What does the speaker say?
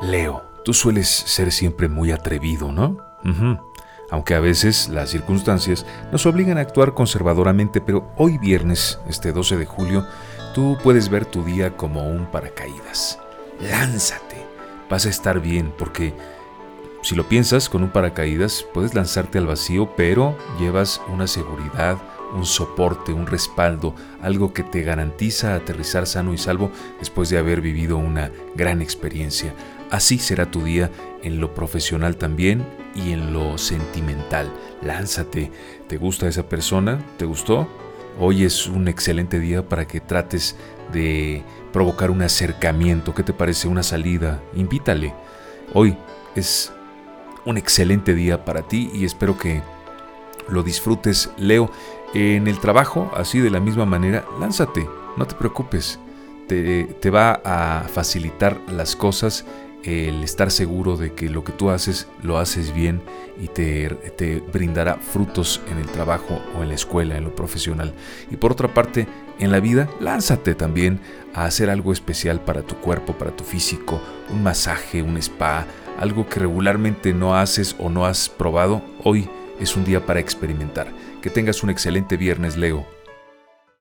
Leo, tú sueles ser siempre muy atrevido, ¿no? Aunque a veces las circunstancias nos obligan a actuar conservadoramente, pero hoy viernes, este 12 de julio, tú puedes ver tu día como un paracaídas. Lánzate, vas a estar bien, porque si lo piensas con un paracaídas, puedes lanzarte al vacío, pero llevas una seguridad, un soporte, un respaldo, algo que te garantiza aterrizar sano y salvo después de haber vivido una gran experiencia. Así será tu día en lo profesional también y en lo sentimental. Lánzate. ¿Te gusta esa persona? ¿Te gustó? Hoy es un excelente día para que trates de provocar un acercamiento. ¿Qué te parece una salida? Invítale. Hoy es un excelente día para ti y espero que lo disfrutes. Leo, en el trabajo, así de la misma manera, lánzate, no te preocupes. Te, te va a facilitar las cosas el estar seguro de que lo que tú haces lo haces bien y te, te, brindará frutos en el trabajo o en la escuela, en lo profesional. Y por otra parte, en la vida, lánzate también a hacer algo especial para tu cuerpo, para tu físico, un masaje, un spa, algo que regularmente no haces o no has probado. Hoy es un día para experimentar. Que tengas un excelente viernes, Leo.